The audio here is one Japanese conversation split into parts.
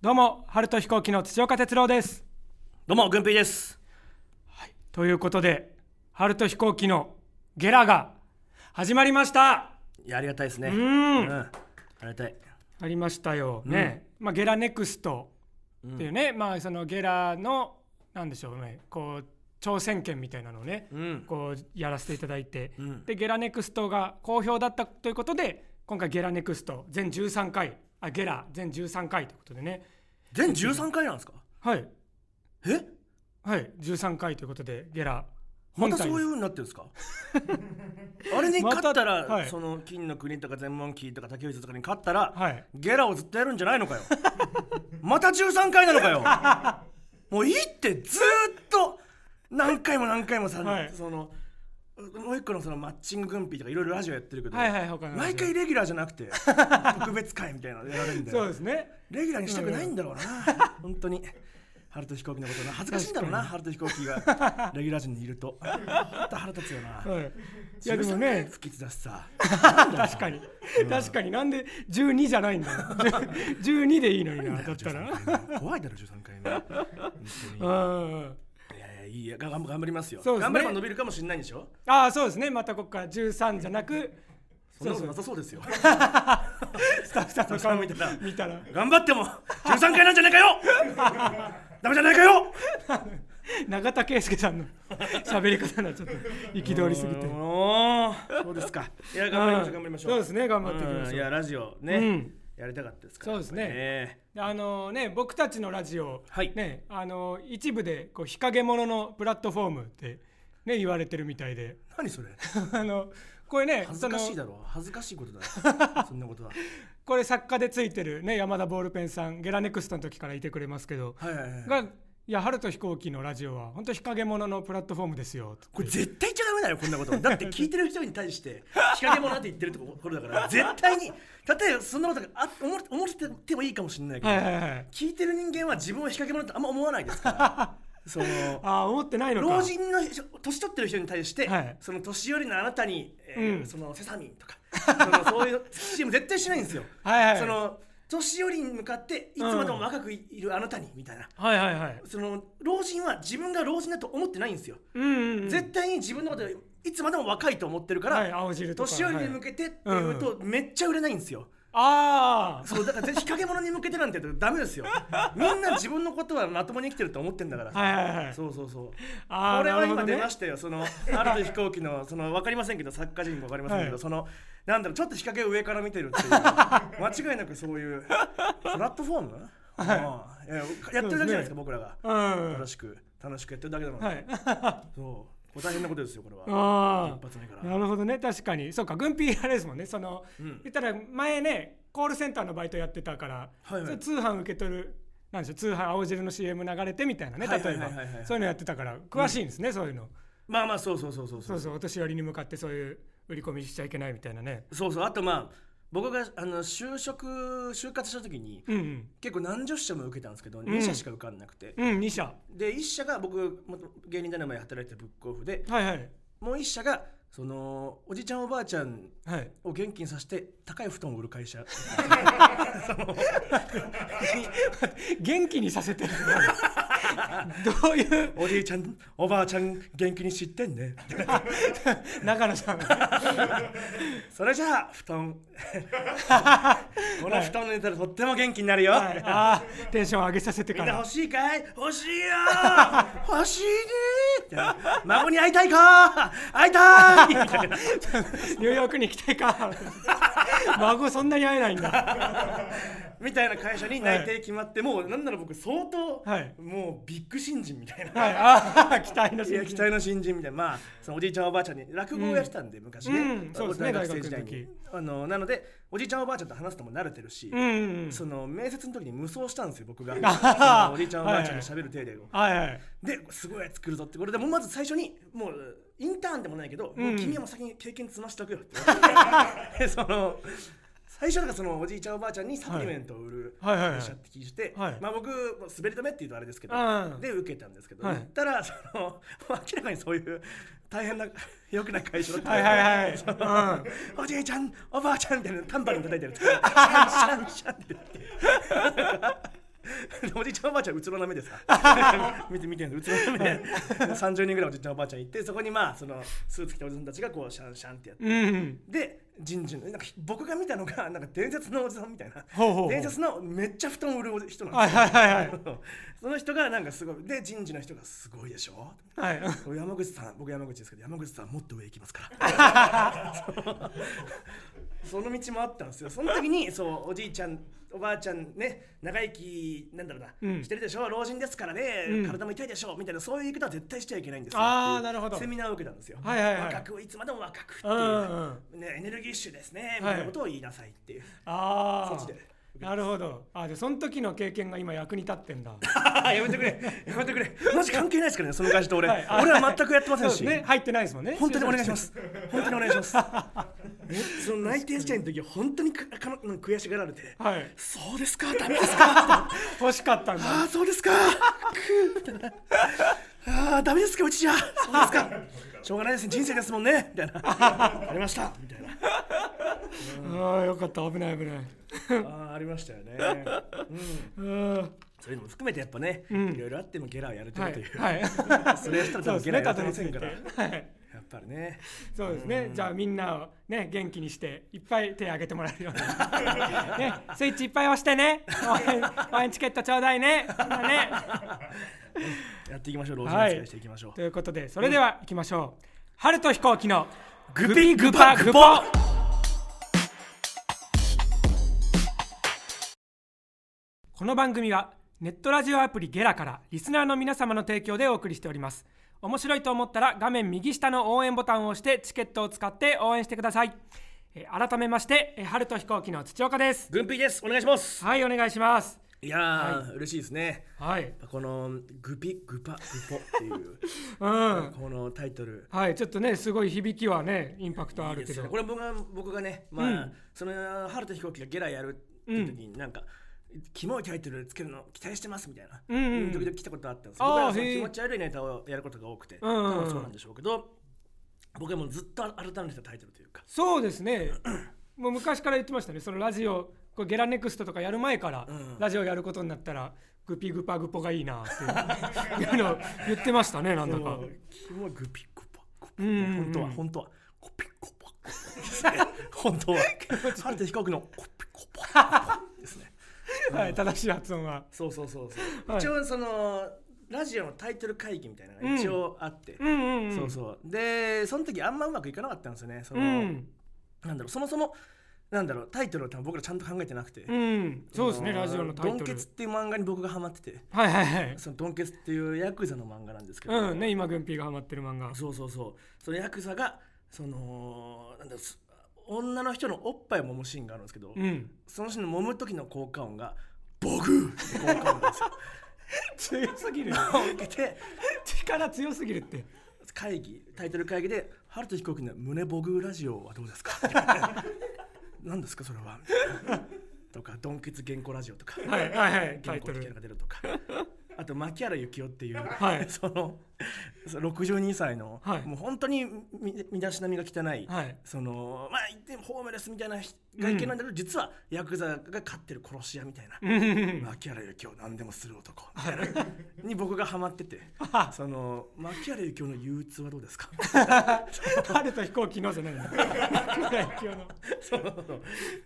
どうも春とヒコーキの土岡哲郎ですどうも、ぐんぴーです。ということで春とヒコーキのゲラが始まりましたいや、ありがたいですね。ううんん。ありがたい。ありましたよね、まあゲラネクストっていうね、まあそのゲラのなんでしょうねこう挑戦権みたいなのをね、うん。こうやらせていただいて、うんでゲラネクストが好評だったということで今回ゲラネクスト全13回あゲラ全13回ということでね。全13回なんですか？はい。え？はい13回ということでゲラまたそういうう風になってるんですか？あれに勝ったら、またはい。その金の国とか全問キーとか竹内とかに勝ったら、はい。ゲラをずっとやるんじゃないのかよ。また13回なのかよ。もういいってずーっと何回も何回もさ、はい。そのもう一個のそのマッチング軍備とかいろいろラジオやってるけど、はいはい他の毎回レギュラーじゃなくて 特別会みたいなのやられるんだよ。そうですね。レギュラーにしたくないんだろうな、本当に。春と飛行機のことな。恥ずかしいんだろうな春と飛行機が。レギュラー陣にいると。本当腹立つよな、はいいやでも13回ね不吉だしさ。確かに。確かに。なんで12じゃないんだよ。12でいいのになだったら。13回目。怖いだろ13回目。本当に。うんいやいや頑頑張りますよ。そうですね。頑張れば伸びるかもしれないんでしょ？ああそうですね。またここから13じゃなくそんななさそう。ですよ。スタッフさんの顔見た。ら見た。ら頑張っても13回なんじゃねえかよ！ダメじゃないかよ！永田圭介さんの 喋り方がちょっと憤りすぎて。そうですか。いや頑張りましょう頑張りましょう。そうですね頑張っていきましょう。うんいやラジオね、うんやりたかったですからそうですね。ね。であのね僕たちのラジオ、はい。ねあの一部でこう日陰者のプラットフォームってね言われてるみたいで。何それ？あのこれね恥ずかしいだろ。恥ずかしいことだ そんなことは。これ作家でついてるね山田ボールペンさんゲラネクストの時からいてくれますけど、はいはいはい。がいや春と飛行機のラジオは本当日陰者のプラットフォームですよこれ絶対言っちゃダメだよこんなこと。だって 聞いてる人に対して日陰者って言ってるところだから 絶対に例えばそんなことがあ思っ思っててもいいかもしれないけど、はいはいはい聞いてる人間は自分を日陰者ってあんま思わないですから。そのああ思ってないのか。老人の人年取ってる人に対して、はい。その年寄りのあなたに、えーうん。そのセサミンとかそのそういう CM 絶対しないんですよ。はいはい。その年寄りに向かっていつまでも若くいるあなたにみたいな。はいはいはいその老人は自分が老人だと思ってないんですよ。うんうんうん絶対に自分のこといつまでも若いと思ってるから、はい青汁とか年寄りに向けてっていうと、めっちゃ売れないんですよ。ああそうだから日陰者に向けてなんて言うとダメですよ。みんな自分のことはまともに生きてると思ってんだから。はいはいはいそうそうそう。あーこれは今出ましたよ。そのあると飛行機のそのわかりませんけど作家陣もわかりませんけど、はいそのなんだろうちょっと日陰を上から見てるっていう 間違いなくそういうプラットフォーム？はい。ややってるだけじゃないですか僕らがうん楽しく楽しくやってるだけだもん。はいそう。大変なことですよこれは。ああ。なるほどね。確かに。そうか軍ピーあれですもんね。その、うん。言ったら前ねコールセンターのバイトやってたから、はいはい。通販受け取るなんでしょう通販青汁の CM 流れてみたいなね例えば。そういうのやってたから詳しいんですね、そういうの。まあまあそうそうそうそう。そうそうお年寄りに向かってそういう売り込みしちゃいけないみたいなね。そうそう。あとまあ僕があの就職就活した時にうんうん。結構何十社も受けたんですけど、2社しか受かんなくて。うん2社。で1社が僕元芸人7年前働いてたブックオフではいはい。もう1社がそのおじちゃんおばあちゃんはい。を元気にさせて高い布団を売る会社。元気にさせてる どういう？おじいちゃんおばあちゃん元気に知ってんね。中野さん。それじゃあ布団。この布団寝たらとっても元気になるよ、はい、あーテンション上げさせてから。欲しいかい？欲しいよ。欲しいね孫に会いたいか？会いたい！ニューヨークに行きたいか？孫そんなに会えないんだみたいな会社に内定決まって、もうなんなら僕相当、はい。もうビッグ新人みたいな、はい。ああ 期待の新人。期待の新人みたいな。まあそのおじいちゃんおばあちゃんに落語をやってたんで、昔ね、うん。そうですね大学生時代に。あのなのでおじいちゃんおばあちゃんと話すのも慣れてるし、その面接の時に無双したんですよ僕が。おじいちゃんおばあちゃんに喋る程度を、はいはい。ですごい作るぞって。これでもうまず最初にもうインターンでもないけど、もう君はもう先に経験積ましておくよって。その最初なんかそのおじいちゃんおばあちゃんにサプリメントを売る会社って聞いて、はい。まあ僕滑り止めっていうとあれですけど、うん。で受けたんですけど、はい。行ったらその 明らかにそういう大変な 良くない会社だった。はいはいはい。おじいちゃんおばあちゃんみたいなタンバリン叩いてるシャンシャンシャンって言ってじいちゃんおばあちゃんうつろな目でさ。見て見てるうつろな目で。30人ぐらいおじいちゃんおばあちゃんいてそこにまあそのスーツ着たおじさんたちがこうシャンシャンってやって。うん。で人事のなんか僕が見たのがなんか伝説のおじさんみたいな。伝説のめっちゃ布団売る人なんはいですよ、はいはいはい その人がなんかすごいで人事の人がすごいでしょ？はい。山口さん僕山口ですけど山口さんもっと上行きますから その道もあったんですよ。その時にそうおじいちゃんおばあちゃんね長生きなんだろうな、うん。してるでしょ？老人ですからね、うん。体も痛いでしょ？みたいなそういう言い方は絶対しちゃいけないんですよ。あーなるほど。セミナーを受けたんですよ、はいはいはい。若くいつまでも若くってうんいう、うんね、エネルギッシュですねみたいなことを言いなさいっていう、ああそっちでなるほど。あでその時の経験が今役に立ってんだ。やめてくれ。やめてくれ。マジ関係ないですからねその会社と俺、はい。あ俺は全くやってませんし、ね。入ってないですもんね。本当にお願いします。本当にお願いします。えその内定試験の時は本当にくかの悔しがられて、はい。そうですか、ダメですか、欲しかったんだ。ああ、そうですか、ああ、ダメですか、うちじゃ、そうですか、しょうがないですね、人生ですもんね、みたいな、ありました、みたいな、ああよかった。危ない危ない。ああ、ありましたよね。うん、うん。そういうのも含めてやっぱね、うん。いろいろあってもゲラをやるという、はい。それやったら多分ゲラやってませんから、やはい。っぱりね。そうですね。じゃあみんなをね元気にしていっぱい手挙げてもらえるように。ねスイッチいっぱい押してね。応援応援チケットちょうだいね。ね。やっていきましょう、老人扱いしていきましょう。ということでそれでは行きましょう。春と飛行機のグピグパグポこの番組はネットラジオアプリゲラからリスナーの皆様の提供でお送りしております。面白いと思ったら画面右下の応援ボタンを押してチケットを使って応援してください。えー改めましてえー春と飛行機の土岡です。軍備です、お願いします。はいお願いします。いやー、嬉しいですね。はい。このグピグパグポっていう うん。このタイトル。はいちょっとねすごい響きはねインパクトあるけど。いいですよ。ねこれ僕が僕がね、まあ、うん。その春と飛行機がゲラやるっていう時になんか、キモいタイトルつけるの期待してますみたいな、うんうん。時々来たことあったんですあー僕らはそのへー。気持ち悪いネタをやることが多くて、うんうんそうなんでしょうけど僕はもうずっと改めてたタイトルというか。そうですね。もう昔から言ってましたね。そのラジオこれゲラネクストとかやる前から、うん。ラジオやることになったらグピグパグポがいいなっていう のを言ってましたねなんだか。キモいグピグパグポ、うんうんうん。本当は本当は。コピコパ。本当は。春と飛行機のコピコパはい、正しい発音は。そうそうそうそう、はい。一応そのラジオのタイトル会議みたいなのが一応あって、うんうんうん。そうそう。でその時あんまうまくいかなかったんですよねその、うんなんだろうそもそもなんだろうタイトルを多分僕らちゃんと考えてなくて、うん。そうですねラジオのタイトル。ドンケツっていう漫画に僕がハマってて。はいはいはい。そのドンケツっていうヤクザの漫画なんですけど、うん。ね今グンピーがハマってる漫画。そうそうそう。そのヤクザがそのなんだろうす女の人のおっぱいを揉むシーンがあるんですけど、うん。そのシーンの揉む時の効果音がボグーって効果音なんですよ。強すぎる。を受けて力強すぎるって。会議タイトル会議で「春と飛行機の胸ボグラジオはどうですか?」何ですか？それは。とか「ドンケツ原稿ラジオ」とか。はいはいはい。原稿的なのが出るとか。あと牧原幸男っていう、はい。その62歳の、はい。もう本当にみ身だしなみが汚い、はい。そのまあ言ってもホームレスみたいな外見なんだけど、実はヤクザが飼ってる殺し屋みたいな、うん。牧原幸男何でもする男みたいな に僕がハマっててその牧原幸男の憂鬱はどうですか？春と飛行機のじゃないの？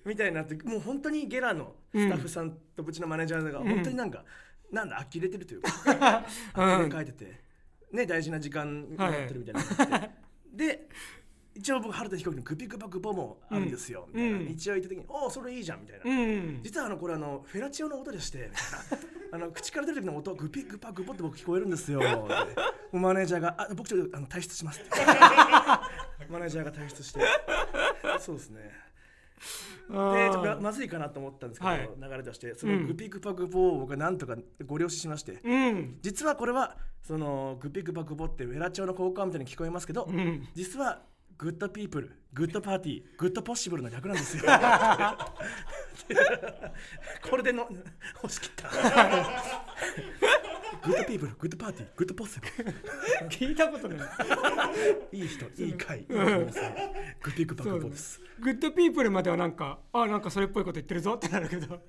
みたいになってもう本当にゲラのスタッフさんとうちのマネージャーが本当になんか、なんだ呆れてるというか 呆れ書いてて、ね大事な時間になってるみたいにな。ってて、で一応僕春田飛行機のグピグパグポもあるんですよ、みたいな、うん一応言った時に「おおそれいいじゃん」みたいな、うん実はあのこれあのフェラチオの音でしてあの口から出る時の音グピグパグポって僕聞こえるんですよマネージャーが「あ僕ちょっとあの退出します」って。マネージャーが退出して。そうですねでままずいかなと思ったんですけど、はい。流れとしてそのグピグパグポを僕はなんとかご了承しまして、うん。実はこれはそのグピグパグポってフェラチオの効果音みたいに聞こえますけど、うん。実は good people good party good possible の略なんですよ。これでの押し切った good people good party good possible 聞いたことない。ルいい人いい会グッピーククボです。グッドピープルまではなんかあなんかそれっぽいこと言ってるぞ。ってなるけど。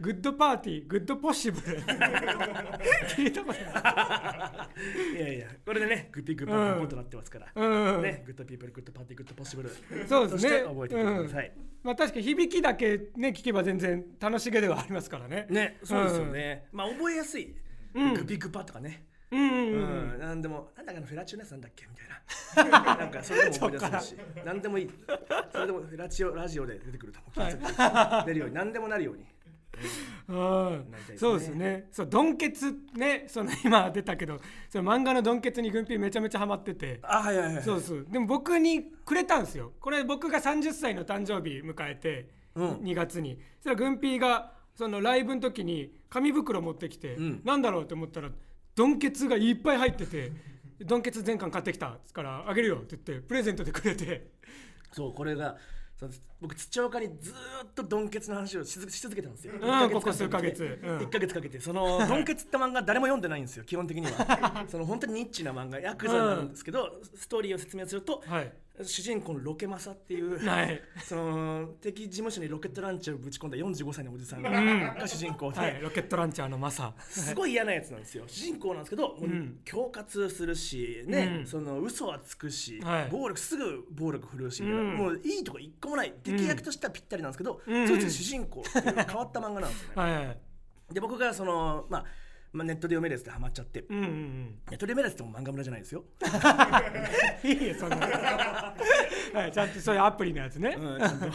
グッドパーティーグッドポッシブル。聞いたことない。いやいやこれでねグッピークパックボとなってますから、うん、ねグッドピープルグッドパーティーグッドポッシブルそうですね覚えてください、まあ確かに響きだけね聞けば全然楽しげではありますからねねそうですよね、まあ覚えやすい、うん。グッピークパとかね。うんうんううん。ん、なんでも、なんだかのフェラチオのやつなんだっけ？みたいな。なんかそれでも思い出せるし、なんでもいい。それでもフェラチオラジオで出てくると思う。出るように、なんでもなるように。うん。なりたいですねそうですね。そうドンケツね。その今出たけどその漫画のドンケツに軍ピーめちゃめちゃハマってて。あ、はいはいはい。そうそう。でも僕にくれたんですよ。これ僕が30歳の誕生日迎えて、うん。2月に。そしたら軍ピーがそのライブの時に紙袋持ってきて、うん。なんだろうって思ったらドンケツがいっぱい入ってて ドンケツ全巻買ってきたっつからあげるよって言ってプレゼントでくれて。そう、これが。僕土岡にずーっとドンケツの話をし続けたんですよ。ん一ヶ月間ここ数ヶ月。うん。一ヶ月かけて。その ドンケツって漫画誰も読んでないんですよ基本的には。その本当にニッチな漫画ヤクザなんですけど、ストーリーを説明するとはい主人公のロケマサっていう。はい。その敵事務所にロケットランチャーをぶち込んだ45歳のおじさんが主人公で、はい。ロケットランチャーのマサ。すごい嫌なやつなんですよ。主人公なんですけど、もううん。恐喝するしね、うん。その嘘はつくし、はい。暴力すぐ暴力振るうしうん。もういいとこ一個もない。敵役としてはぴったりなんですけど、うん。そいつ主人公っていう変わった漫画なんですよね、はいはい。で僕がその、まあ、まあネットで読めるやつでハマっちゃって、うんうんうん。ネットで読めるやつっても漫画村じゃないですよ、いいよそんな はいちゃんとそういうアプリのやつね、うん、ちゃんと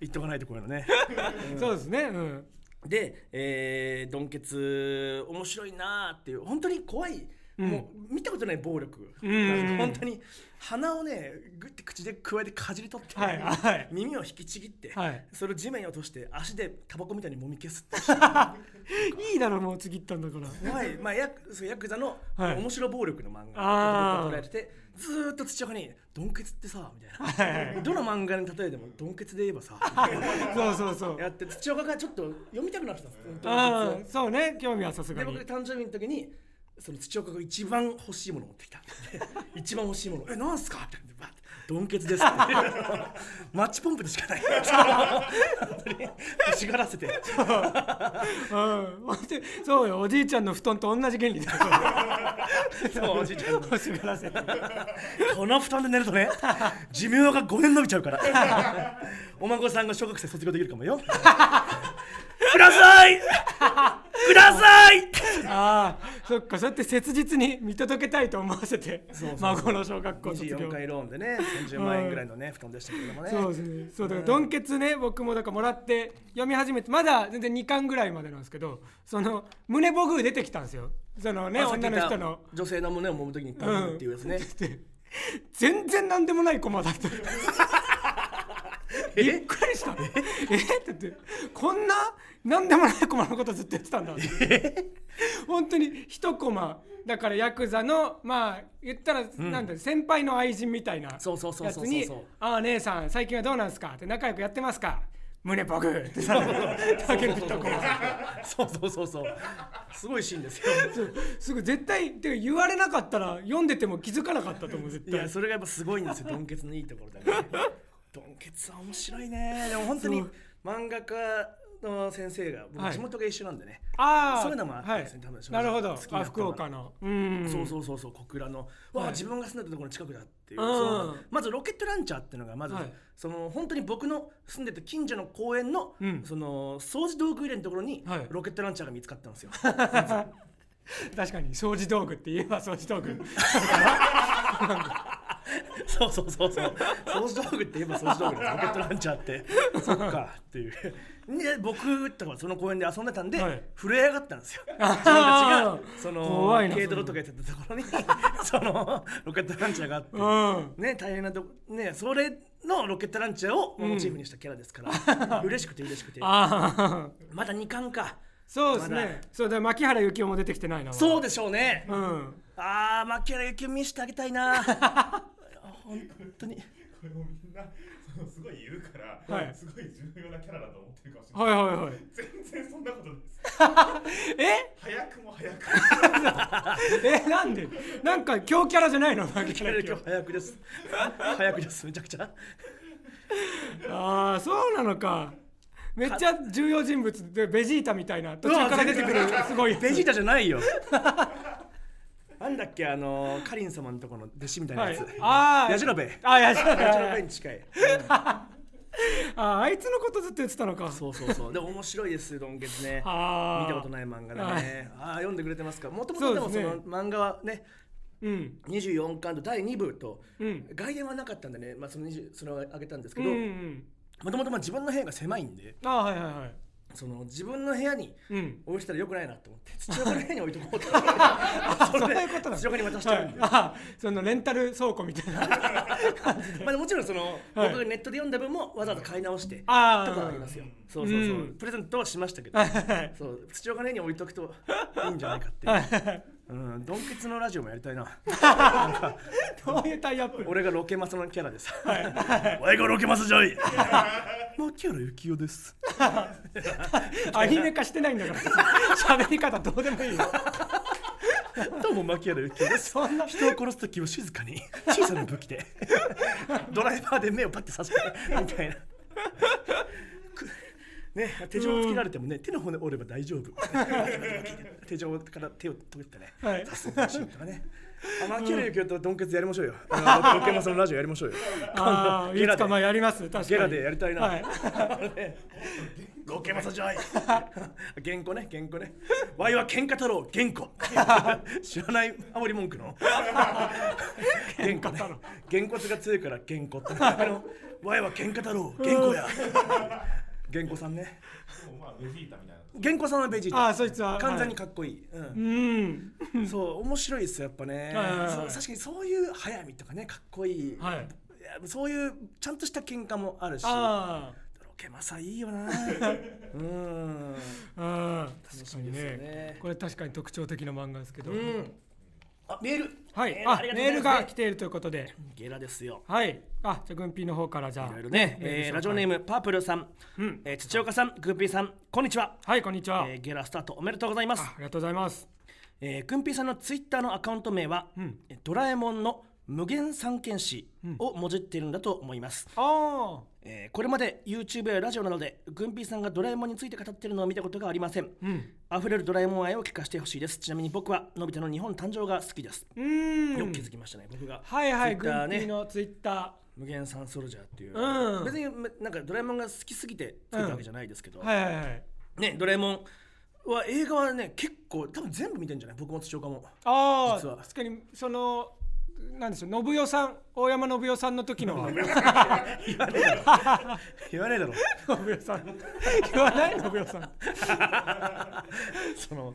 言っとかないとこういうのね。そうですね。うん。で、えー、ドンケツ面白いなーっていう本当に怖い、うんもう見たことない暴力、ん。本当に鼻をねグッて口でくわえてかじり取って、はいはい。耳を引きちぎって、はい。それを地面に落として足でタバコみたいにもみ消すってい いだろもう次行ったんだから。怖い、まあ、ヤクヤクザのはい。面白暴力の漫画。あー。僕は捉えててずーっと土岡に「ドンケツってさ」みたいな、どの漫画に例えてもドンケツで言えばさ そうそうそう。やって土岡がちょっと読みたくなってたんですそうね。興味はさすがでに僕誕生日の時にその土岡が一番欲しいものを持ってきた。で 一番欲しいもの「えなんすか?」ってバッてドンケツですって。マッチポンプでしかない。本当に。欲しがらせて。うん。そうよ。おじいちゃんの布団と同じ原理だよ。そうおじいちゃんの。欲しがらせて。この布団で寝るとね寿命が5年伸びちゃうから。お孫さんが小学生卒業できるかもよください！ください！ああそっかそうやって切実に見届けたいと思わせて孫の小学校卒業。24回ローンでね30万円ぐらいのね布団でしたけどもね。そうですね。そうだからドンケツね僕もだからもらって読み始めてまだ全然2巻ぐらいまでなんですけどその胸ボグ出てきたんですよ。そのね女の人の。女性の胸を揉む時にボムっていうやつね、で 全然なんでもないコマだった びっえくりした。え？って言って。こんななんでもないコマのことずっとやってたんだ。本当に一コマ。だからヤクザのまあ言ったら、なんだ先輩の愛人みたいなやつに「ああ姉さん最近はどうなんすか?」って仲良くやってますか？胸ボグってさだけの一コマ。そうそうそうそう。すごいシーンですよ。すぐ絶対てか言われなかったら読んでても気づかなかったと思う絶対。いやそれがやっぱすごいんですよ。ドンケツのいいところだねドンケツは面白いね。でも本当に漫画家の先生が僕はい。地元が一緒なんでね、ああそういうのもあってですね多分なるほど。好きなあ福岡の。うん。そうそうそうそう。小倉の、わあはい。自分が住んでたところの近くだっていう、うん。まずロケットランチャーっていうのがまず、はい。その本当に僕の住んでた近所の公園の、うん。その掃除道具入れのところに、はい。ロケットランチャーが見つかったんですよ。確かに。掃除道具って言えば掃除道具 そうそうそうそう。掃除道具って言えば掃除道具ですロケットランチャーって。そっかっていう。で僕とかその公園で遊んでたんで、はい。震え上がったんですよ。自分たちあがその軽泥とかやってたところに そのロケットランチャーがあって、うん。ね大変なとこねそれのロケットランチャーをモチーフにしたキャラですから、嬉しくて嬉しくて。まだ2巻か。そうですね。そうだ牧原幸雄も出てきてないなそうでしょうね、うん。ああ牧原幸雄見せてあげたいな本当に。これもみんなそのすごい言うから、はい。すごい重要なキャラだと思ってるかもしれない、はいはいはい全然そんなことないです。え？早くも早く。えなんで？なんか強キャラじゃないの？牧 今原日早くです。早くですめちゃくちゃ。ああそうなのか。めっちゃ重要人物でベジータみたいな途中から出てくるすごいベジータじゃないよなんだっけあのカリン様のとこの弟子みたいなやつ、はい。あー。ヤジロベ。あやじろヤジロベに近い、ああいつのことずっと言ってたのか。そうそうそう。でも面白いですドンケツね。ああ見たことない漫画だね。ああ読んでくれてますか？もともそとうでもその漫画はねうん。24巻と第2部とうん。外伝はなかったんでね、まあ、その20それをあげたんですけうんうどん。もともと自分の部屋が狭いんで。ああはいはいはいその自分の部屋にうん。置いてたらよくないなと思って 土岡の部屋に置いとこうとそういうことなの。土岡に渡しちゃうんで、はいあそのレンタル倉庫みたいな。まあ、もちろんその、はい。僕がネットで読んだ分もわざわざ買い直してああとかありますよそうそうそう、うん。プレゼントはしましたけど。そう。土岡のに置いとくと いいんじゃないかっていう、はいうん、ドンケツのラジオもやりたいな。どういうタイアップ？俺がロケマスのキャラです。おいがロケマスじゃい。牧原幸雄です。アニメ化してないんだから。喋り方どうでもいいよ。どうも牧原幸雄です。そんな。人を殺す時は静かに小さな武器でドライバーで目をパッて刺してみたいな。くね、手錠をつけられてもね、手の骨折れば大丈夫。手錠から手を取ってね、はい刺すとかね。あ、牧原幸雄とドンケツやりましょうよ。あのロケマスのラジオやりましょうよ。ああいつかまあやります確かにゲラでやりたいな。はいロケマサじゃい。原稿ね、原稿ね。ワイは喧嘩太郎、原稿。知らないハモリ文句の。原稿ね。原骨が強いから原稿って。あの、ワイは喧嘩太郎、原稿や。原稿さんね。まあベジータみたいなさんはベジータ。ああそいつは完全にかっこいい。うんうん そう、面白いですよ、やっぱね。確かにそういう速水とかね、かっこいい。はいいやそういうちゃんとした喧嘩もあるし。あロケマサいいよな。うん。あうん楽しみですよねこれ確かに特徴的な漫画ですけど、うん。あ、メール。はい、あメールが来ているということで。ゲラですよ。はい。あじゃあ軍ピーの方からじゃあ。ね、えーラジオネームパープルさん、うん。えー土岡さん、グーピーさん、こんにちは。はいこんにちは、えーゲラスタートおめでとうございます。あ。ありがとうございます。えー、グンピーさんのツイッターのアカウント名は、うん。えードラえもんの無限三剣士をもじっているんだと思います。あえーこれまで YouTube やラジオなどでグンピーさんがドラえもんについて語っているのを見たことがありません。あうん。溢れるドラえもん愛を聞かせてほしいです。ちなみに僕はのび太の日本誕生が好きです。うーん。よく気づきましたね、僕が。はいはい軍 Twitter ピーのツイッタ無限サンソルジャーっていう、うん。別になんかドラえもんが好きすぎて作ったわけじゃないですけど、ーはいはいはい。ねドラえもんは映画はね結構多分全部見てんじゃない？僕も土岡も。あ実は。あ確かにそのなんでしょう信代さん大山信代さんの時の。は 言わねえだろ。言わねえだろ。信代さん言わない信代さん。その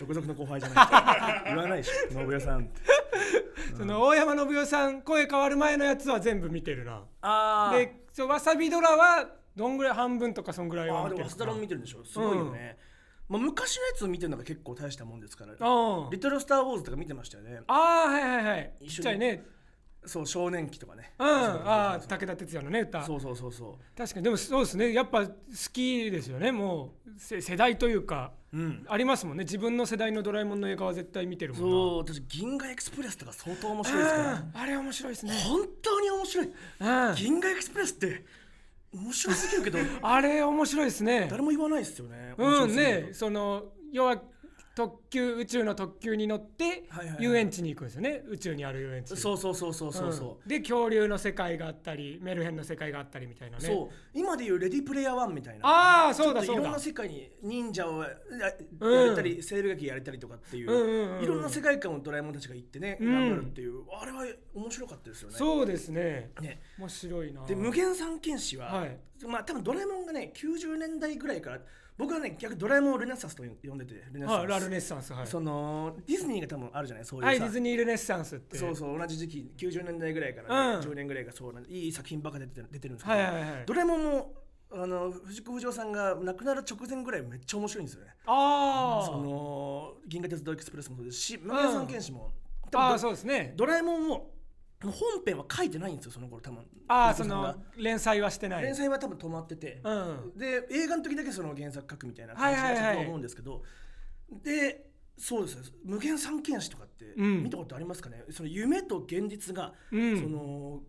直属の後輩じゃない。言わないでしょ信代さん。その大山信代さん声変わる前のやつは全部見てるな。あでそうわさびドラはどんぐらい半分とかそんぐらいあは見てるーでもアスダロン見てるんでしょ。すごいよね、まあ、昔のやつを見てるのが結構大したもんですから。あリトル・スター・ウォーズとか見てましたよね。あーはいはいはい。一緒に。ね。そう少年期とかね。うん。ああ武田鉄矢のね歌。そうそうそうそう。確かに。でもそうですね。やっぱ好きですよね。もうせ世代というか。うん。ありますもんね。自分の世代のドラえもんの映画は絶対見てるもんな。そう私銀河エクスプレスとか相当面白いですから。あれ面白いですね。本当に面白い。うん。銀河エクスプレスって面白すぎるけど。あれ面白いですね。誰も言わないですよね。うんねその要は特急宇宙の特急に乗ってはいはいはい。遊園地に行くんですよね。宇宙にある遊園地。そうそうそうそうそうそう、ん。で恐竜の世界があったりメルヘンの世界があったりみたいなね。そう。今でいうレディープレイヤー1みたいな。ああそうだそうだ。いろんな世界に忍者をやうんやれたり、西部劇やれたりとかっていう,、うん。うんうんいろんな世界観をドラえもんたちが行ってね、うん。頑張るっていう。あれは面白かったですよね。そうですね。ね。面白いなで無限三剣士は、はい。まあ多分ドラえもんがね90年代ぐらいから僕はね逆にドラえもんをルネッサンスと呼んでてルネッサンス、はルネッサンスはい。そのディズニーが多分あるじゃないそういうさ、はいディズニールネッサンスってそうそう同じ時期90年代ぐらいから、ねうん。10年ぐらいがそうなんでいい作品ばっか出てる出てるんですけど、はいはいはい。ドラえもんもあの藤子不二雄さんが亡くなる直前ぐらいめっちゃ面白いんですよね。あその銀河鉄道エクスプレスもそうですし無限三剣士も、あああ多分そうですね。ドラえもんも本編は書いてないんですよその頃多分。ああその連載はしてない。連載は多分止まってて、うん。で映画の時だけその原作書くみたいなはいはいはい。感じだったと思うんですけど、でそうです。ね無限三剣士とかってうん。見たことありますかね、その夢と現実が、うん。その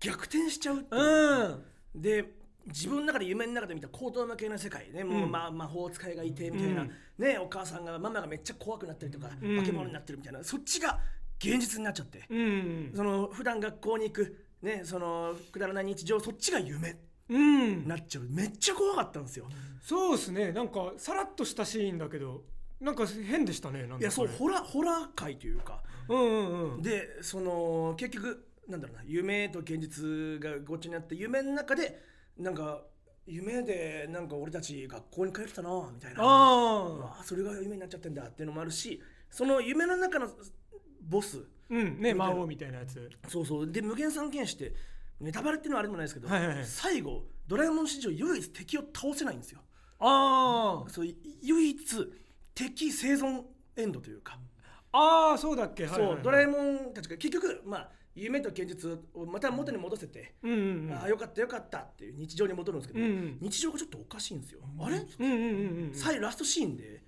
逆転しちゃうっていう。うん。で自分の中で夢の中で見た高等無形な世界ね、もううんまあ魔法使いがいてみたいな、うん。ねお母さんがママがめっちゃ怖くなったりとか、うん。化け物になってるみたいな。そっちが現実になっちゃって、うん。その普段学校に行くねそのくだらない日常そっちが夢。うん。になっちゃう。めっちゃ怖かったんですよ、そうですね。なんかさらっとしたシーンだけどなんか変でしたねなんいやそうホラホラー界というか。うんうんうん。でその結局なんだろうな夢と現実がごっちゃになって夢の中でなんか夢でなんか俺たち学校に帰ってたなみたいな。うあわそれが夢になっちゃってんだっていうのもあるしその夢の中のボス。あうんね魔王みたいなやつ。そうそう。で無限三剣士ってネタバレっていうのはあれでもないですけど、はいはいはい。最後ドラえもん史上唯一敵を倒せないんですよ。あそうい唯一敵生存エンドというか、あああそうだっけ。はいはいはい。そうドラえもんたちが結局まあ夢と現実をまた元に戻せて、うんうんうん。ああよかったよかったっていう日常に戻るんですけど、うんうん。日常がちょっとおかしいんですよ、あれ、うんうんうんうん最後ラストシーンで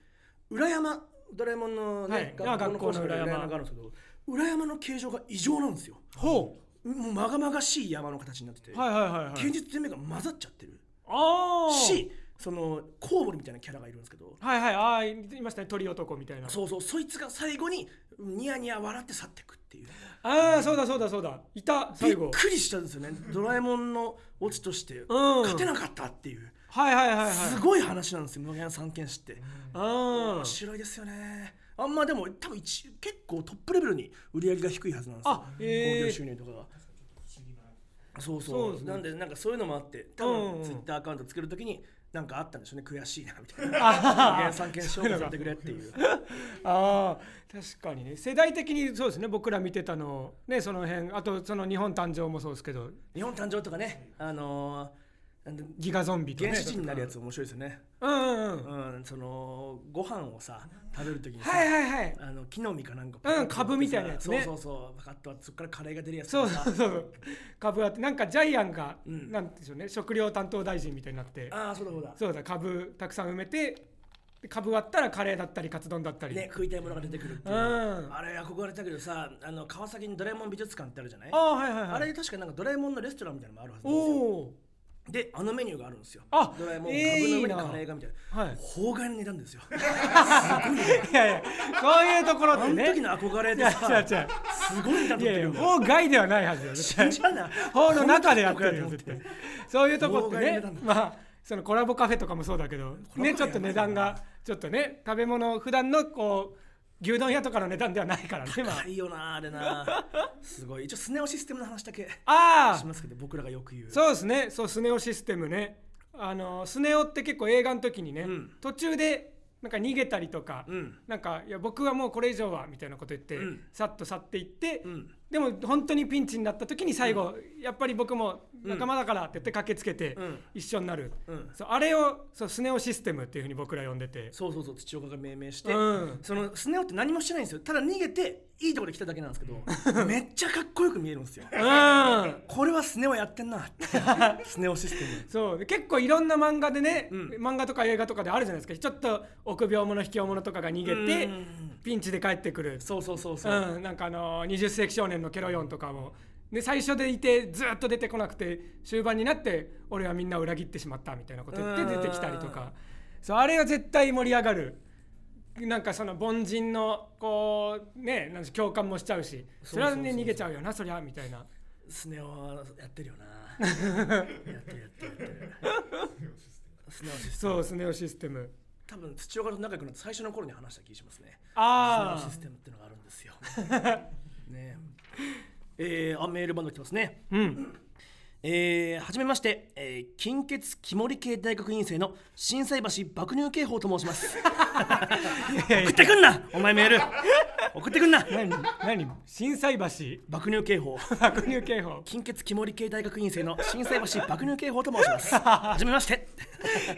裏山ドラえもんの、ねはい。あ学校の裏山。があるんですけど裏山の形状が異常なんですよ。ほもうまがまがしい山の形になってて、うはいはいはいはい。現実と夢が混ざっちゃってる。ああしそのコウモリみたいなキャラがいるんですけどはいはい。ああいましたね。鳥男みたいな。そうそう。そいつが最後にニヤニヤ笑って去っていくっていう。ああそうだそうだそうだ。いたび最後。っくりしたんですよね。ドラえもんのオチとして。うん。勝てなかったっていうはいはいはいはい。すごい話なんですよ無限三剣士って。あ面白いですよね。あんまでも多分一結構トップレベルに売り上げが低いはずなんですよ。興行収入とかが。そうそう。ね。なんでなんかそういうのもあって多うんうん分ツイッターアカウント作るときになんかあったんでしょうね。悔しいなみたいな。無限三剣勝負させてくれっていう。あー。確かにね。世代的にそうですね。僕ら見てたの。ねその辺。あとその日本誕生もそうですけど。日本誕生とかね。あのーギガゾンビとね原始人になるやつ面白いですよね。うんうんうん。うんそのご飯をさ食べるときにさはいはいはい。あの木の実かなんかうん株みたいなやつね。そうそうそうパカッとそこからカレーが出るやつそうそうそう。株あってなんかジャイアンが、うん。なんでしょうね食料担当大臣みたいになって。ああそうだそうだ。そうだ株たくさん埋めてで株割ったらカレーだったりカツ丼だったり、ね食いたいものが出てくるっていう。うん。あれ憧れたけどさあの川崎にドラえもん美術館ってあるじゃない？ああはいはいはい。あれ確かなんかドラえもんのレストランみたいなのもあるはずなんですよ。おおであのメニューがあるんですよ。あドラえもんえー株の上にカレーがみたいな。はい。法外な値段ですよ。いやいやそういうところあのってね時の憧れでさ違う違う。すごい値段取ってるんだよ法外ではないはずよ絶信対じらんな。い法の中でやってるよこんなとこやと思絶対。そういうとこってねまあそのコラボカフェとかもそうだけどねちょっと値段がちょっとね食べ物普段のこう牛丼屋とかの値段ではないからねまあ高いよなあ。れな。すごい。一応スネ夫システムの話だけあしますけど僕らがよく言う。そうですね。そうスネ夫システムね。あのスネ夫って結構映画の時にね、うん。途中でなんか逃げたりとか、うん。なんかいや僕はもうこれ以上はみたいなこと言って、うん。さっと去っていって、うんでも本当にピンチになった時に最後、やっぱり僕も仲間だからって言って駆けつけてうん。一緒になる、うん。そうあれをそうスネ夫システムっていうふうに僕ら呼んでて。そうそうそう土岡が命名して、うん。そのスネ夫って何もしてないんですよ。ただ逃げていいところで来ただけなんですけどめっちゃかっこよく見えるんですよ。うん。これはスネ夫やってんなって。スネ夫システム。そう。で結構いろんな漫画でね、うん。漫画とか映画とかであるじゃないですか。ちょっと臆病者卑怯者とかが逃げてうん。ピンチで帰ってくる。そうそうそうそう、うん、なんかあの20世紀少年のケロヨンとかもで最初でいてずっと出てこなくて終盤になって俺はみんなを裏切ってしまったみたいなこと言ってうん。出てきたりとか。そうあれは絶対盛り上がる。なんかその凡人のこうねなんか共感もしちゃうしそれはね逃げちゃうよなそりゃみたいな。スネ夫はやってるよな。やってるやってる。やってるスネ夫システム。そうスネ夫システム。多分土岡と仲良くなって最初の頃に話した気がしますね。ああスネ夫システムっていうのがあるんですよ。ね えー、あメールバンド来てますね。うん。えー、はじめまして、えー、近血木森系大学院生の心斎橋爆乳警報と申します。送ってくんな！お前メール。送ってくんな！何何？心斎橋。爆乳警報。爆乳警報。近血木森系大学院生の心斎橋爆乳警報と申します。はじめまして。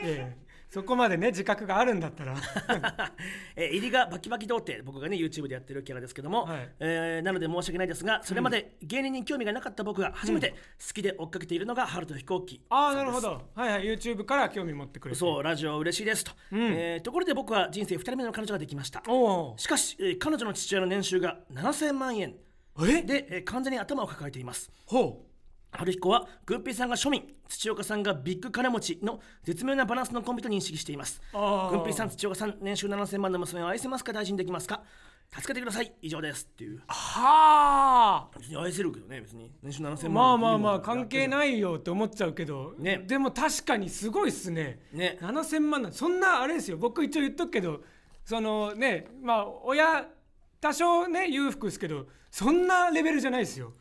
ええそこまでね自覚があるんだったら。えー入りがバキバキ童貞僕がね YouTube でやってるキャラですけども、はい。えーなので申し訳ないですがそれまで芸人に興味がなかった僕が初めて好きで追っかけているのが春と飛行機ああなるほど。はいはい。YouTube から興味持ってくれて。そうラジオ嬉しいですと、ん。えーところで僕は人生2人目の彼女ができました。おおしかし、えー彼女の父親の年収が7000万円。え？で、えー完全に頭を抱えています。ほ春彦はグッピーさんが庶民土岡さんがビッグ金持ちの絶妙なバランスのコンビと認識しています。グッピーさん土岡さん年収7000万の娘を愛せますか大事にできますか？助けてください。以上ですっていう。うはあ。別に愛せるけどね別に。年収7000万まあまあまあ関係いないよって思っちゃうけど、ね。でも確かにすごいっすね。ね。7000万なんそんなあれですよ。僕一応言っとくけどそのねまあ親多少ね裕福ですけどそんなレベルじゃないですよ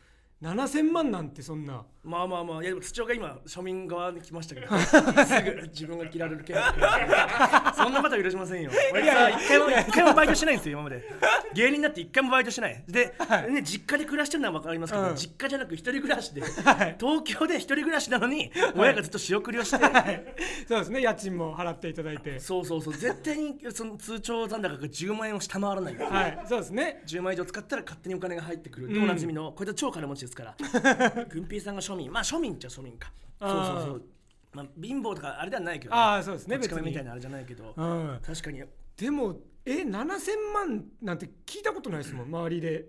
7000万なんてそんな。まあまあまあいやでも土岡今庶民側に来ましたけど すぐ自分が切られる系 そんなことは許しませんよ。俺さ一回も一回もバイトしてないんですよ今まで。芸人になって一回もバイトしてない。で、ね、実家で暮らしてるのは分かりますけど、うん。実家じゃなく一人暮らしで、い。東京で一人暮らしなのに親がずっと仕送りをして、そうですね家賃も払っていただいて。そうそうそう。絶対にその通帳残高が10万円を下回らない。はい。そうですね。10万円以上使ったら勝手にお金が入ってくる。でおなじみの、これと超金持ちですから。軍ピーさんが庶民。まあ庶民っちゃ庶民か。そうそうそう。まあ貧乏とかあれではないけど、ああそうです。ね別に。みたいなあれじゃないけど、うん。確かに。でもえ7000万なんて聞いたことないですもん周りで。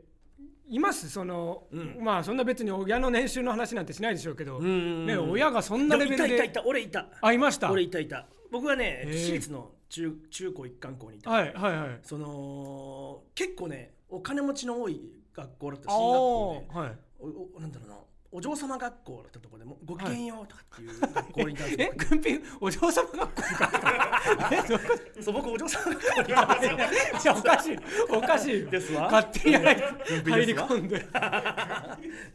います？その、うん。まあそんな別に親の年収の話なんてしないでしょうけど、んうんうん。ね、親がそんなレベルで。いたいたいた俺いた。あいました？俺いたいた。僕はね私立の中中高一貫校にいた、はいはいはい。その結構ねお金持ちの多い学校だった。あ進学校で。ーはい。おおなんだろうなお嬢様学校だったところでもごきげんようとかっていう学校にいたんですえ？よ、軍ピお嬢様学校か？えどういうこそう僕お嬢様学校にいたんですよ。といやおかしいおかしいですわ。勝手に入り軍入り込んで。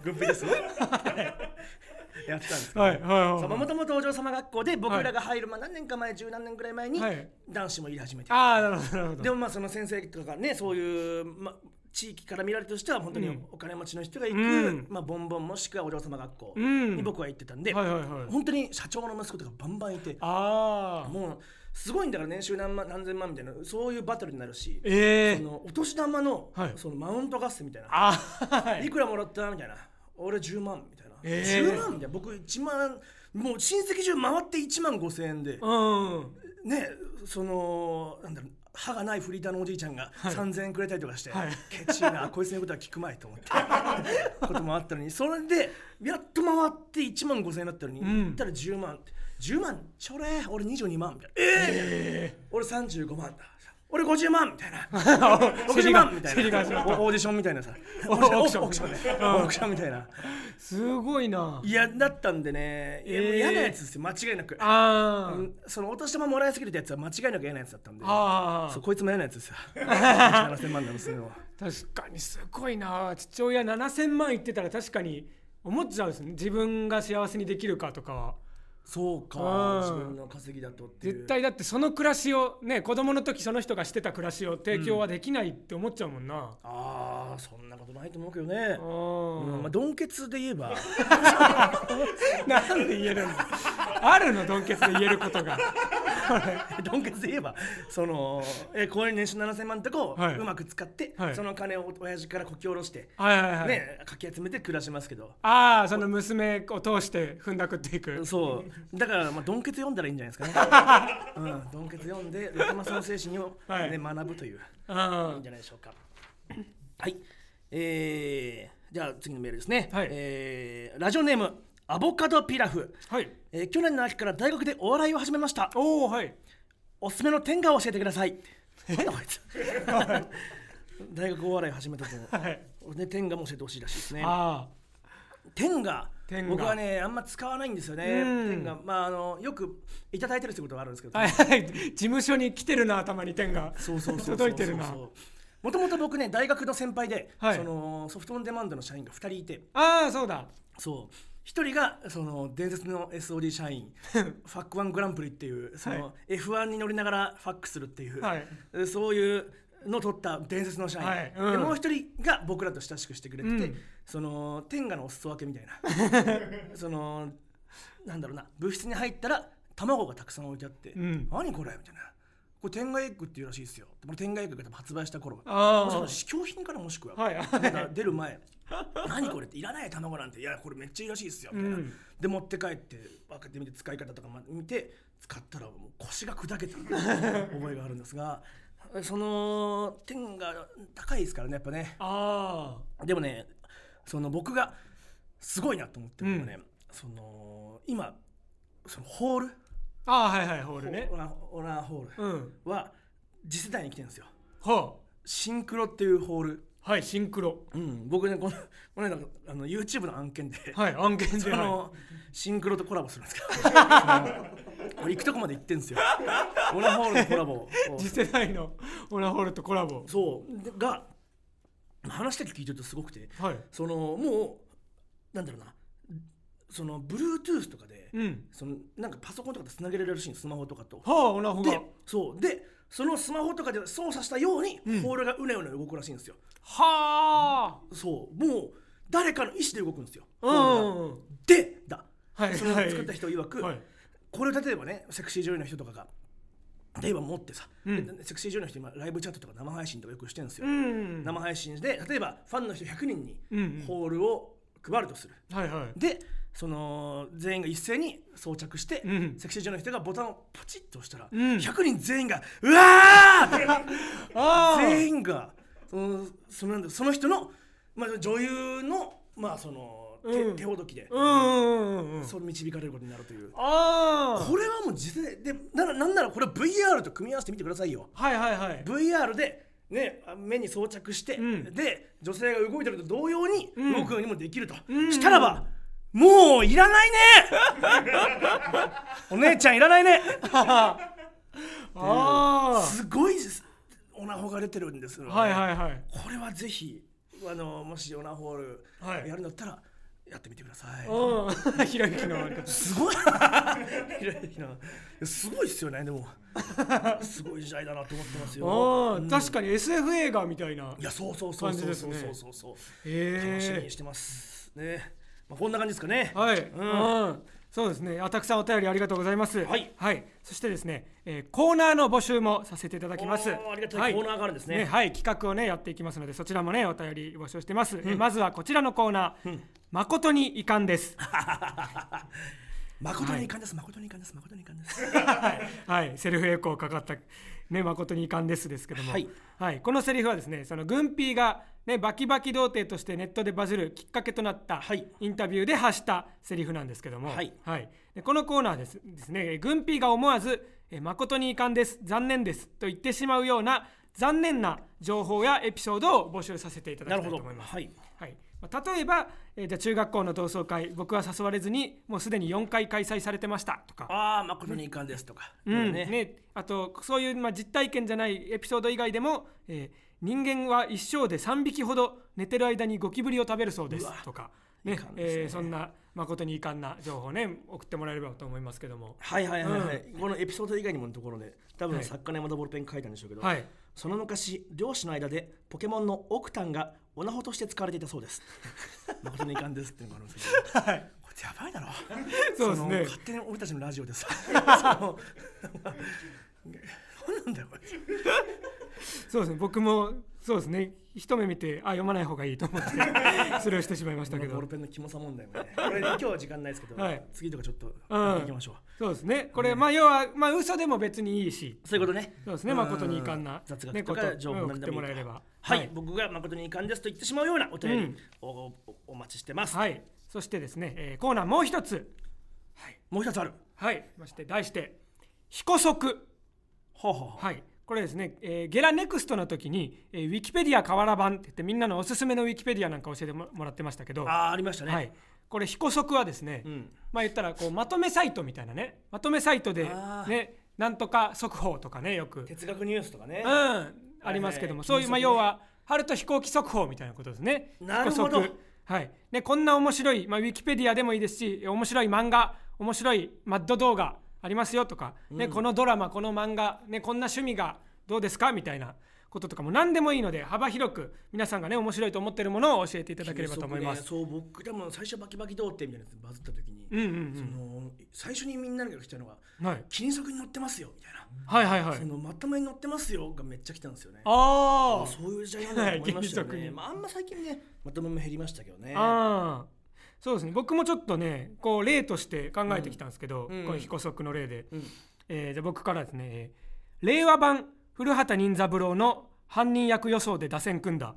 軍備ですわ。やってたんですけど。はいはいはい。もともとお嬢様学校で僕らが入る、まあ、何年か前十何年ぐらい前にはい。男子もい始めて、ああなるほどなるほど。でもまあその先生とかねそういう、ま、地域から見られるとしては本当にうん。お金持ちの人が行く、うん。まあ、ボンボンもしくはお嬢様学校うん。に僕は行ってたんで、はいはいはい。本当に社長の息子とかバンバンいてああもうすごいんだから年収何万何千万みたいなそういうバトルになるし、ええそのお年玉の,、はい。そのマウント合戦みたいな。あはい。いくらもらったみたいな。俺10万みたいな、えー。10万みたいな。僕1万もう親戚中回って1万5千円で、うん。ねそのなんだろう歯がないフリーターのおじいちゃんがはい。3000円くれたりとかして、はい。ケチいなこいつのことは聞くまいと思って。こともあったのにそれでやっと回って1万5000円だったのに、うん。言ったら10万って10万ちょれ俺22万みたいな。えええ俺35万だ俺50万みたいな。え60万みたいな。オーディションみたいなさ。オークション。オークションね。うん。オークションみたいな。すごいな。いやだったんでね、いやえなやつですよ。間違いなく。あそのお年玉もらいすぎるってやつは間違いなく嫌なやつだったんで。こいつも嫌なやつですよ。7000万の娘を確かにすごいな。父親7000万言ってたら確かに思っちゃうですね。自分が幸せにできるかとかはそうかうん。自分の稼ぎだとっていう。絶対だってその暮らしをね子供の時その人がしてた暮らしを提供はできないって思っちゃうもんな、ああそんなことないと思うけどね。あうんまあ、ドンケツで言えば。なんで言えるんだ。あるのドンケツで言えることが。ドンケツで言えばそのえこれ年収7000万ってこう、はい。うまく使って、はい。その金を親父からこき下ろして、はいはいはい、ねかき集めて暮らしますけど。ああその娘を通して踏んだくっていく。そうだからまあドンケツ読んだらいいんじゃないですかね、うん、ドンケツ読んで横浜の精神を、はいね学ぶというあいいんじゃないでしょうか。はい。えー、じゃあ次のメールですね。はいえーラジオネームアボカドピラフ、はいえー去年の秋から大学でお笑いを始めました。おおはいおすすめの天下を教えてください。なんだこいつ。大学お笑い始めたと。はいね、天下も教えてほしいらしいですね。天下僕はねあんま使わないんですよね。うん。天下まああのよくいただいてるってことはあるんですけど。あはいはい。事務所に来てるな頭に点が。そうそうそうそう届いてるな。もともと僕ね大学の先輩で、はい。そのソフトオンデマンドの社員が2人いて。ああそうだ。そう。一人がその伝説の SOD 社員。ファックワングランプリっていうその、は F1 に乗りながらファックするっていう、はい。えそういうのを取った伝説の社員、はい。うん。でもう一人が僕らと親しくしてくれてて、うん。その天下のお裾分けみたいな。そのなんだろうな部室に入ったら卵がたくさん置いてあって「うん。何これ?」みたいな。これ天外エッグっていうらしいですよ。これ天外エッグが多分発売した頃。その試供品からもしくは、はい。出る前。何これっていらない卵なんていやこれめっちゃいいらしいですよ。みたいな、うん。で持って帰って開けてみて使い方とかま見て使ったらもう腰が砕けた覚えがあるんですがその天が高いですからねやっぱね。あでもねその僕がすごいなと思ってるのがね、その今そのホール？ああはいはいホールね。オナオナホール。うん。は次世代に来てるんですよ。はシンクロっていうホール。あはいシンクロ。うん、僕ねこのこの間あの YouTube の案件で、はい案件でそはのシンクロとコラボするんですけど 俺行くとこまで行ってんですよ。オナホールのコラボ。次世代のオナホールとコラボ。そう。でが話だけ聞いてるとすごくて。はい。そのもうなんだろうな。その Bluetooth とかで、うん。そのなんかパソコンとかでつなげられるらしいのスマホとかと。はあオナホが。でそう。でそのスマホとかで操作したように、うん。ホールがうねうね動くらしいんですよ。はそう。もう誰かの意思で動くんですよ、あうんでだ。はいそれをはい作った人曰く、はいこれを例えばねセクシー女優の人とかが例えば持ってさ、うん。でセクシー女優の人今ライブチャットとか生配信とかよくしてるんですよ、うん生配信で例えばファンの人100人にうんうん。ホールを配るとする、はいはい。でその全員が一斉に装着して、うんセクシー女優の人がボタンをポチッと押したら、うん。100人全員が「うわー! 」全員がそのそのなんだその人の、まあ、女優の,、まあその手うん。手ほどきで、そう導かれることになるという。あこれはもう実際でならなんならこれ VR と組み合わせてみてくださいよ。あはいはいはい。VR でねあ目に装着して、うん。で女性が動いてると同様にうん。動くようにもできると、うん。したらばもういらないね！お姉ちゃんいらないね！あすごいオナホが出てるんですよ、ね、あはいはいはい。これはぜひあのもしオナホールはい。やるんだったらやってみてください、うん。ひろゆきの終わり方すごい。な ひろゆきないやすごいっすよね。でも。すごい時代だなと思ってますよ。ああ、うん。確かに SF 映画みたいないやそうそうそうそうそうそう。そうそうへ楽しみえにしてます。ね、まあ、こんな感じですかね。はい、ううんん、そうですね。あたくさんお便りありがとうございます。はい。そしてですね、えーコーナーの募集もさせていただきます。ありがたいコーナーがあるんですね。ねはい、企画をねやっていきますので、そちらもねお便り募集してます。えーまずはこちらのコーナー、誠に遺憾です。誠に遺憾です、誠に遺憾です。誠に遺憾です。はい、セルフエコーかかったね誠に遺憾ですですけども、はい。このセリフはですね、そのグンピーがねバキバキ童貞としてネットでバズるきっかけとなったはい。インタビューで発したセリフなんですけども、はい。でこのコーナーです。ですね、グンピーが思わずえ誠に遺憾です、残念ですと言ってしまうような残念な情報やエピソードを募集させていただきたいと思います。はい。はい。まあ、例えば、えーじゃあ中学校の同窓会僕は誘われずにもうすでに4回開催されてましたとか。ああ誠に遺憾ですとか、うん。ね。ね、あとそういう、まあ、実体験じゃないエピソード以外でも、えー人間は一生で3匹ほど寝てる間にゴキブリを食べるそうですとか、ねね。えーそんな誠に遺憾な情報ね送ってもらえればと思いますけども。はいはいはいはい、このエピソード以外にものところで多分はい。作家の山田ボールペン書いたんでしょうけど、はい。その昔漁師の間でポケモンのオクタンがオナホとして使われていたそうです。誠に遺憾ですっていうのがあるんですけど、はい。これやばいだろ。そうですね。の勝手に俺たちのラジオでさ なんだよこれそうですね僕もそうですね。一目見てあ読まない方がいいと思って それをしてしまいましたけど。ボールペンのキモさ問題もねこれね今日は時間ないですけど、はい。次とかちょっとうん。やっていきましょう、そうですね。これ、まあ要はまあ嘘でも別にいいし。そういうことね。そうですね。誠に遺憾な、雑学ね、とか情報うんてもらえれば。はい、僕が誠に遺憾ですと言ってしまうようなお便り、うん。お待ちしてます、はい、そしてですね、えーコーナーもう一つ。もう一つある。はい。まして題して「非古速ほうほう」はい。これですね、えーゲラネクストの時に、えーウィキペディア河原版って言ってみんなのおすすめのウィキペディアなんか教えてももらってましたけど、あーありましたね、はい、これ非古速はですね、うん、まあ言ったらこうまとめサイトみたいなね。まとめサイトでねなんとか速報とかねよく、うん、哲学ニュースとかね、ありますけども、そういう、まあ、要は春と飛行機速報みたいなことですね。なるほど。はい。ね、こんな面白い、まあ、ウィキペディアでもいいですし面白い漫画面白いマッド動画ありますよとか、ねこのドラマこの漫画、ね、こんな趣味がどうですか？みたいなこととかも何でもいいので幅広く皆さんがね面白いと思ってるものを教えていただければと思います。そう僕でも最初バキバキ童貞みたいなやつバズった時に、うんうんその最初にみんなが来たのがうん。はい。「金属に乗ってますよ」みたいな、はいはいはい。そ。のまとめに乗ってますよがめっちゃ来たんですよね。あー。そういう時代なんだと思いましたよ はいまあ、あんま最近ねまとめも減りましたけどね。あーそうですね。僕もちょっとねこう例として考えてきたんですけど、うん。この彦足の例で、うん。えーじゃあ僕からですね、えー令和版古畑任三郎の犯人役予想で打線組んだ。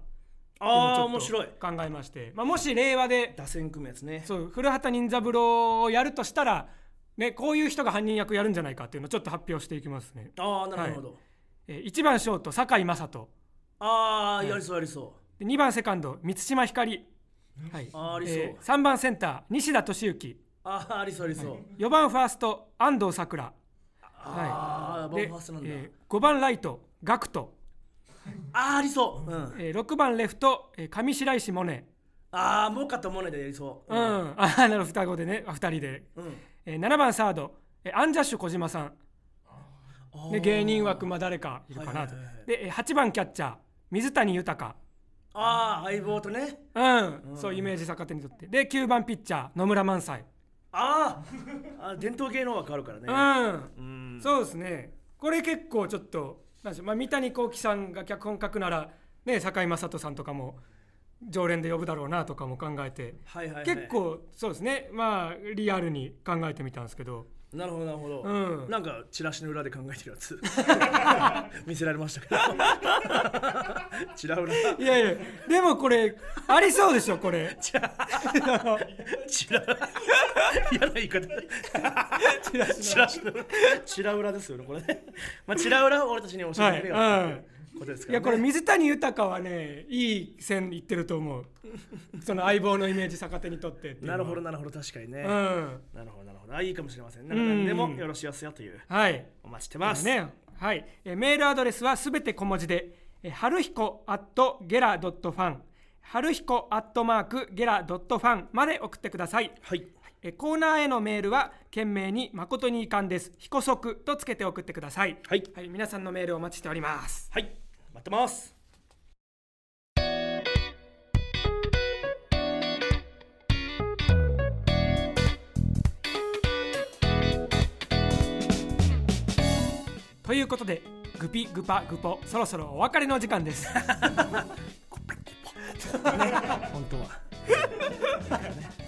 あ面白い。考えまして、まあ、もし令和で打線組むやつね。そう古畑任三郎をやるとしたら、ね、こういう人が犯人役やるんじゃないかっていうのをちょっと発表していきますね、ああなるほど、えー、1番ショート酒井雅人。ああやりそうやりそう。で2番セカンド満島ひかり、はい。あーありそう。えー、3番センター西田敏行。ああありそうありそう、4番ファースト安藤サクラ。ああバンでファーストなんだ、えー、5番ライトガクト、ああありそう、うん、えー、6番レフト、えー、上白石萌音。ああもうかと思うねでやりそう。うん、あーなる双子でねあ2人で、うん。えー、7番サード、えー、アンジャッシュ小島さん。で芸人枠まあ誰かいるかなと、はいはいはいはいでえー8番キャッチャー水谷豊ああ相棒とね。うん、そうイメージ逆手にとって。で9番ピッチャー野村萬斎。あーあ伝統芸能枠あるからね。うん。うん。そうですね。これ結構ちょっとなんでしょう、まあ、三谷幸喜さんが脚本書くならね堺雅人さんとかも常連で呼ぶだろうなとかも考えて、はいはい、はい、結構そうですね。まあリアルに考えてみたんですけどなるほどなるほど、うん。なんかチラシの裏で考えてるやつ。見せられましたけど チラ裏。いやいやでもこれありそうでしょこれ。チラ嫌な言い方。チラシチラシの裏。チラ裏ですよねこれね。まあチラ裏を俺たちに教えてくれよ、はいうんことですから、ね、いやこれ水谷豊はねいい線いってると思う。その相棒のイメージ逆手にとってなるほどなるほど確かにね、うん。なるほどなるほど。あいいかもしれませんね。うん何でもよろしいですよというはい。お待ちしてます、ね。はい、えーメールアドレスはすべて小文字で、えー、はるひこ at ゲラドットファン。はるひこアットマークゲラドットファンまで送ってください。はい。えーコーナーへのメールは懸命に誠に遺憾です。ひこそくとつけて送ってください。はい。はい、皆さんのメールをお待ちしております。はい待ってますということで、グピグパグポそろそろお別れの時間です。本当は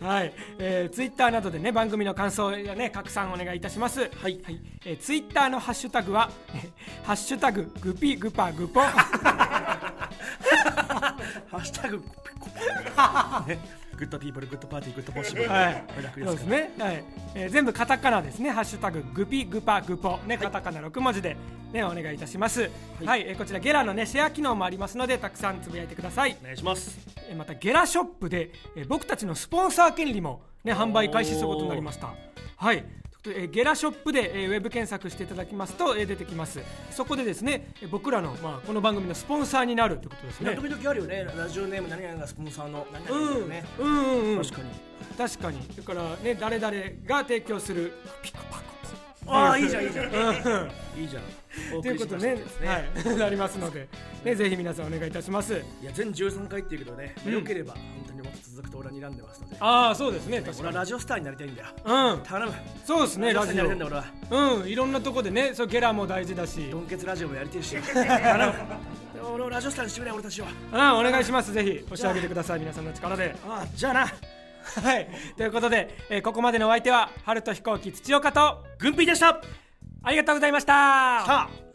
はい、えー、ツイッターなどでね番組の感想やね拡散お願いいたします。はい、はい、えー、ツイッターのハッシュタグは、え ーハッシュタググピグパグポ。ハッシュタグコピコピ ね good people good party good possible はいそうですすね、はい。えー全部カタカナですね「ハッシュタググピグパグポ」ねカタカナ6文字で、ね、お願いいたします。はい、えーこちらゲラのねシェア機能もありますのでたくさんつぶやいてください。お願いします。えーまたゲラショップで、えー僕たちのスポンサー権利も、ね、販売開始することになりました。はいえーゲラショップで、えーウェブ検索していただきますと、えー出てきます。そこでですねえー僕らの、まあ、この番組のスポンサーになるということですね。時々あるよね。ラジオネーム何々がスポンサーの何うん々だよね。うんうんうん。確かに。確かに。だからね誰々が提供するピコパコ。ああいいじゃんいいじゃん。うんいいじゃん。おということでねはい、なりますので、ね、ぜひ皆さんお願いいたします。いや全13回っていうけどね、うん。よければ本当にもっと続くと俺は睨んでますので。ああ、そうですね、確かラジオスターになりたいんだよ。に。うん、頼む。そうですね、ラジオ。スターになりたいんだ俺は。オ。うん、いろんなとこでね、そうゲラも大事だし。ドンケツラジオもやりてえし。頼む。俺をラジオスターにしてくれ俺たちは。うん、お願いします。ぜひ押してあげてください、皆さんの力で。ああじゃあな。はい、ということで、えーここまでのお相手は、春と飛行機土岡と。軍備でしたありがとうございました。さあ